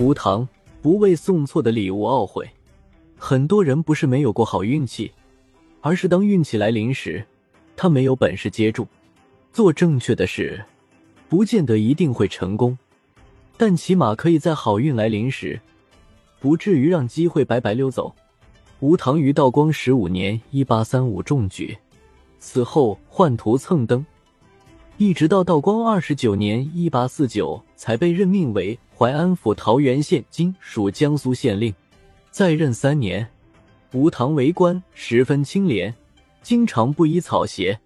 吴唐不为送错的礼物懊悔。很多人不是没有过好运气，而是当运气来临时，他没有本事接住。做正确的事，不见得一定会成功，但起码可以在好运来临时，不至于让机会白白溜走。吴唐于道光十五年（一八三五）中举，此后宦途蹭登，一直到道光二十九年（一八四九）才被任命为淮安府桃源县（今属江苏县令）。在任三年，吴唐为官十分清廉，经常不依草鞋，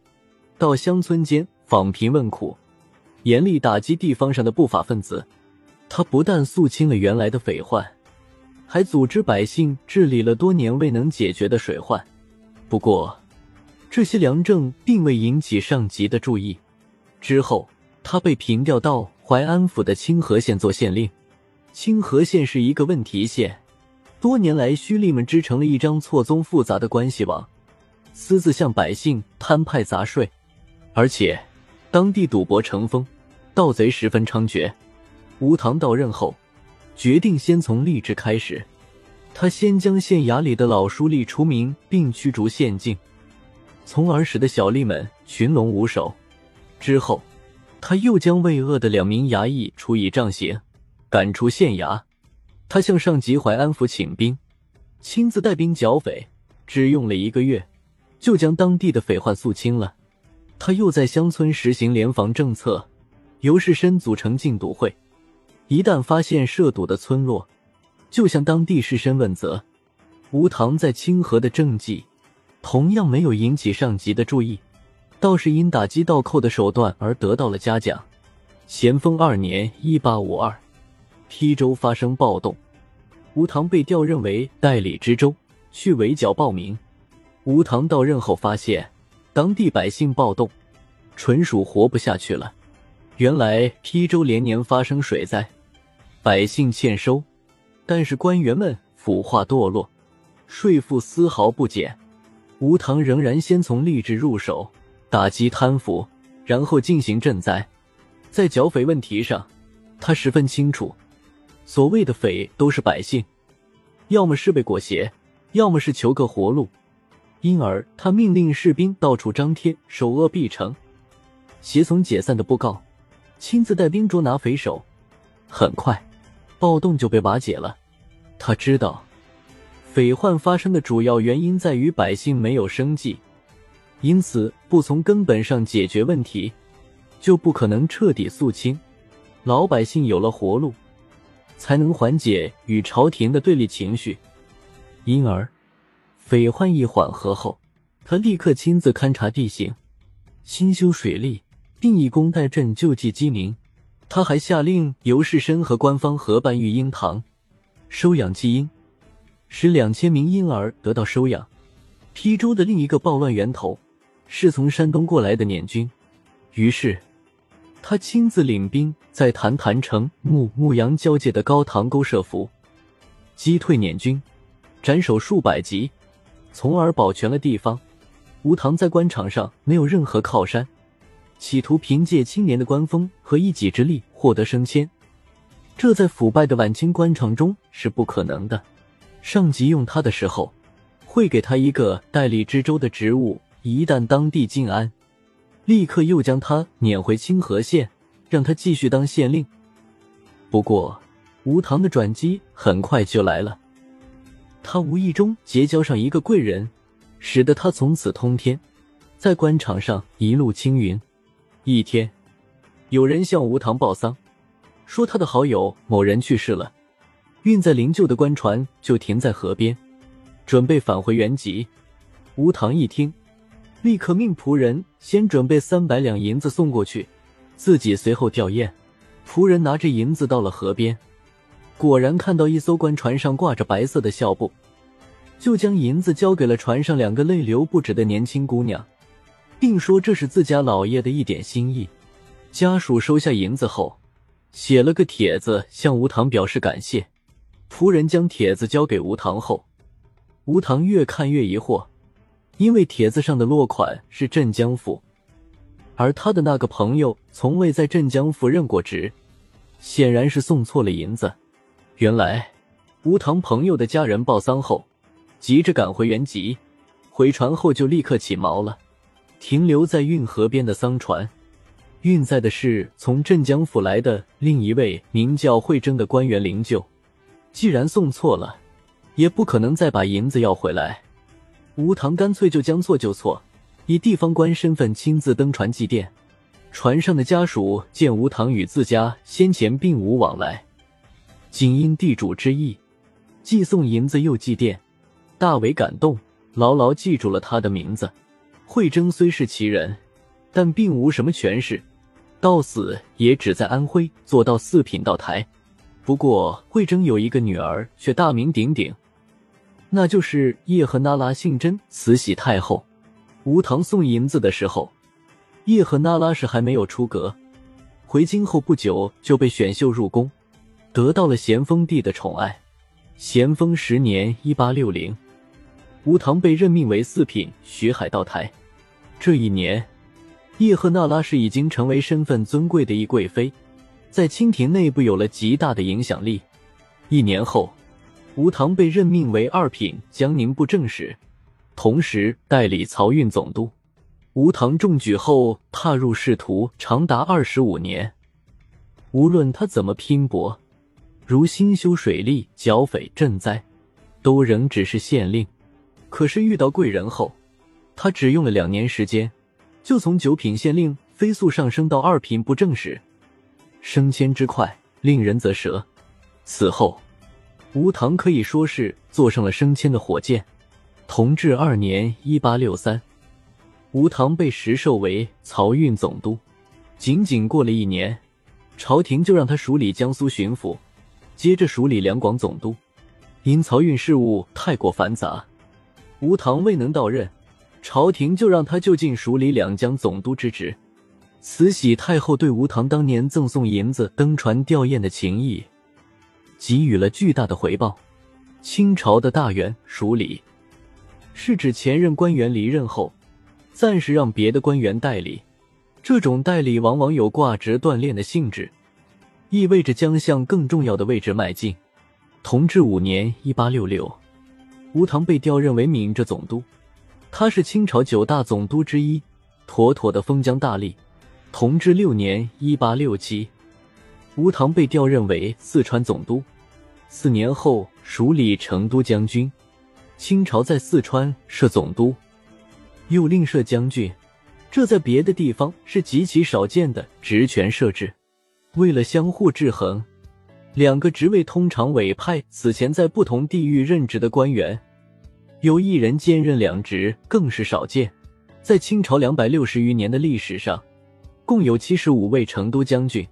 到乡村间访贫问苦，严厉打击地方上的不法分子。他不但肃清了原来的匪患，还组织百姓治理了多年未能解决的水患。不过，这些良政并未引起上级的注意。之后，他被平调到淮安府的清河县做县令。清河县是一个问题县。多年来，胥吏们织成了一张错综复杂的关系网，私自向百姓摊派杂税，而且当地赌博成风，盗贼十分猖獗。吴唐到任后，决定先从吏治开始。他先将县衙里的老书吏除名，并驱逐县境，从而使得小吏们群龙无首。之后，他又将魏恶的两名衙役处以杖刑，赶出县衙。他向上级淮安府请兵，亲自带兵剿匪，只用了一个月，就将当地的匪患肃清了。他又在乡村实行联防政策，由士绅组成禁赌会，一旦发现涉赌的村落，就向当地士绅问责。吴唐在清河的政绩同样没有引起上级的注意，倒是因打击倒扣的手段而得到了嘉奖。咸丰二年（一八五二）。邳州发生暴动，吴唐被调任为代理知州，去围剿暴民。吴唐到任后发现，当地百姓暴动，纯属活不下去了。原来邳州连年发生水灾，百姓欠收，但是官员们腐化堕落，税赋丝毫不减。吴唐仍然先从吏治入手，打击贪腐，然后进行赈灾。在剿匪问题上，他十分清楚。所谓的匪都是百姓，要么是被裹挟，要么是求个活路，因而他命令士兵到处张贴“首恶必成，胁从解散”的布告，亲自带兵捉拿匪首。很快，暴动就被瓦解了。他知道，匪患发生的主要原因在于百姓没有生计，因此不从根本上解决问题，就不可能彻底肃清。老百姓有了活路。才能缓解与朝廷的对立情绪，因而匪患一缓和后，他立刻亲自勘察地形，新修水利，并以工代赈救济饥民。他还下令由士绅和官方合办育婴堂，收养弃婴，使两千名婴儿得到收养。邳州的另一个暴乱源头是从山东过来的捻军，于是。他亲自领兵在谭谭城牧牧羊交界的高塘沟设伏，击退捻军，斩首数百级，从而保全了地方。吴唐在官场上没有任何靠山，企图凭借青年的官风和一己之力获得升迁，这在腐败的晚清官场中是不可能的。上级用他的时候，会给他一个代理知州的职务，一旦当地静安。立刻又将他撵回清河县，让他继续当县令。不过，吴唐的转机很快就来了。他无意中结交上一个贵人，使得他从此通天，在官场上一路青云。一天，有人向吴唐报丧，说他的好友某人去世了，运在灵柩的官船就停在河边，准备返回原籍。吴唐一听。立刻命仆人先准备三百两银子送过去，自己随后吊唁。仆人拿着银子到了河边，果然看到一艘官船上挂着白色的孝布，就将银子交给了船上两个泪流不止的年轻姑娘，并说这是自家老爷的一点心意。家属收下银子后，写了个帖子向吴棠表示感谢。仆人将帖子交给吴棠后，吴棠越看越疑惑。因为帖子上的落款是镇江府，而他的那个朋友从未在镇江府任过职，显然是送错了银子。原来吴唐朋友的家人报丧后，急着赶回原籍，回船后就立刻起锚了。停留在运河边的丧船，运载的是从镇江府来的另一位名叫惠征的官员灵柩。既然送错了，也不可能再把银子要回来。吴棠干脆就将错就错，以地方官身份亲自登船祭奠。船上的家属见吴棠与自家先前并无往来，仅因地主之意，既送银子又祭奠，大为感动，牢牢记住了他的名字。惠征虽是奇人，但并无什么权势，到死也只在安徽做到四品道台。不过惠征有一个女儿，却大名鼎鼎，那就是叶赫那拉姓甄，慈禧太后。吴唐送银子的时候，叶赫那拉氏还没有出阁，回京后不久就被选秀入宫，得到了咸丰帝的宠爱。咸丰十年（一八六零），吴唐被任命为四品徐海道台。这一年，叶赫那拉氏已经成为身份尊贵的一贵妃，在清廷内部有了极大的影响力。一年后，吴唐被任命为二品江宁布政使，同时代理漕运总督。吴唐中举后，踏入仕途长达二十五年。无论他怎么拼搏，如兴修水利、剿匪赈灾，都仍只是县令。可是遇到贵人后，他只用了两年时间，就从九品县令飞速上升到二品布政使，升迁之快令人啧舌。此后，吴唐可以说是坐上了升迁的火箭。同治二年（一八六三），吴唐被实授为漕运总督。仅仅过了一年，朝廷就让他署理江苏巡抚，接着署理两广总督。因漕运事务太过繁杂，吴唐未能到任。朝廷就让他就近署理两江总督之职。慈禧太后对吴唐当年赠送银子登船吊唁的情谊，给予了巨大的回报。清朝的大员署理，是指前任官员离任后，暂时让别的官员代理。这种代理往往有挂职锻炼的性质，意味着将向更重要的位置迈进。同治五年（一八六六），吴唐被调任为闽浙总督。他是清朝九大总督之一，妥妥的封疆大吏。同治六年（一八六七），吴唐被调任为四川总督，四年后署理成都将军。清朝在四川设总督，又另设将军，这在别的地方是极其少见的职权设置。为了相互制衡，两个职位通常委派此前在不同地域任职的官员。有一人兼任两职更是少见，在清朝两百六十余年的历史上，共有七十五位成都将军，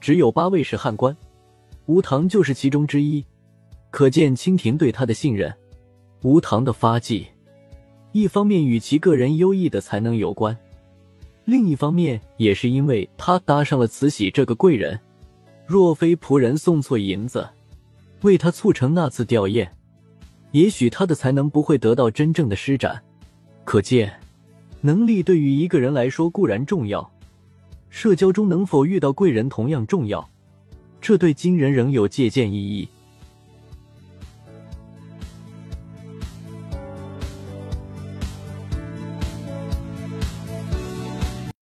只有八位是汉官，吴棠就是其中之一，可见清廷对他的信任。吴棠的发迹，一方面与其个人优异的才能有关，另一方面也是因为他搭上了慈禧这个贵人。若非仆人送错银子，为他促成那次吊唁。也许他的才能不会得到真正的施展，可见，能力对于一个人来说固然重要，社交中能否遇到贵人同样重要，这对今人仍有借鉴意义。